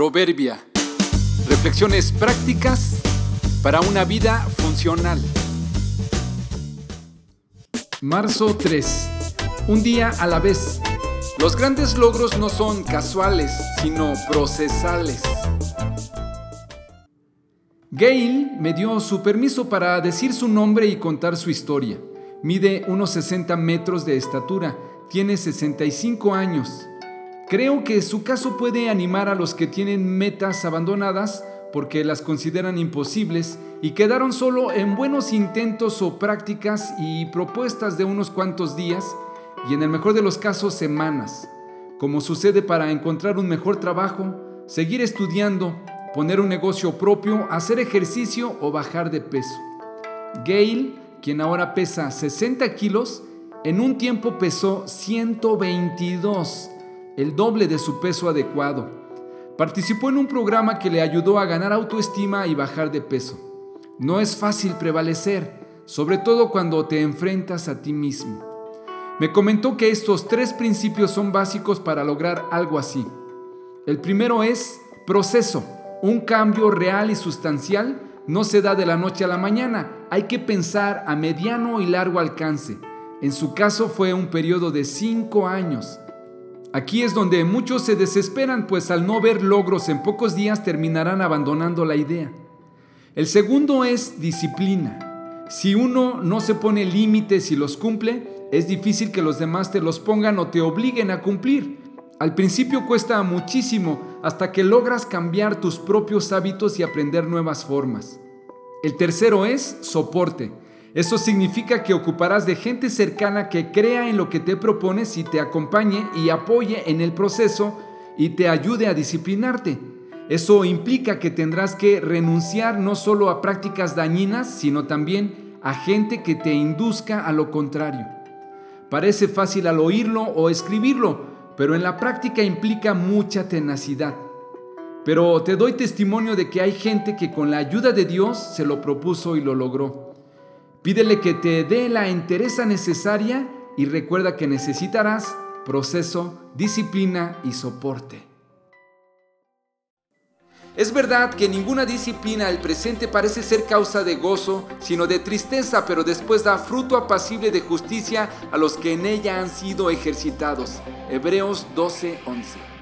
Proverbia. Reflexiones prácticas para una vida funcional. Marzo 3. Un día a la vez. Los grandes logros no son casuales, sino procesales. Gail me dio su permiso para decir su nombre y contar su historia. Mide unos 60 metros de estatura, tiene 65 años. Creo que su caso puede animar a los que tienen metas abandonadas porque las consideran imposibles y quedaron solo en buenos intentos o prácticas y propuestas de unos cuantos días y en el mejor de los casos semanas, como sucede para encontrar un mejor trabajo, seguir estudiando, poner un negocio propio, hacer ejercicio o bajar de peso. Gail, quien ahora pesa 60 kilos, en un tiempo pesó 122, el doble de su peso adecuado. Participó en un programa que le ayudó a ganar autoestima y bajar de peso. No es fácil prevalecer, sobre todo cuando te enfrentas a ti mismo. Me comentó que estos tres principios son básicos para lograr algo así. El primero es proceso. Un cambio real y sustancial no se da de la noche a la mañana. Hay que pensar a mediano y largo alcance. En su caso fue un periodo de cinco años. Aquí es donde muchos se desesperan, pues al no ver logros en pocos días terminarán abandonando la idea. El segundo es disciplina. Si uno no se pone límites y los cumple, es difícil que los demás te los pongan o te obliguen a cumplir. Al principio cuesta muchísimo hasta que logras cambiar tus propios hábitos y aprender nuevas formas. El tercero es soporte. Eso significa que ocuparás de gente cercana que crea en lo que te propones y te acompañe y apoye en el proceso y te ayude a disciplinarte. Eso implica que tendrás que renunciar no solo a prácticas dañinas, sino también a gente que te induzca a lo contrario. Parece fácil al oírlo o escribirlo, pero en la práctica implica mucha tenacidad. Pero te doy testimonio de que hay gente que con la ayuda de Dios se lo propuso y lo logró. Pídele que te dé la entereza necesaria y recuerda que necesitarás proceso, disciplina y soporte. Es verdad que ninguna disciplina del presente parece ser causa de gozo, sino de tristeza, pero después da fruto apacible de justicia a los que en ella han sido ejercitados. Hebreos 12:11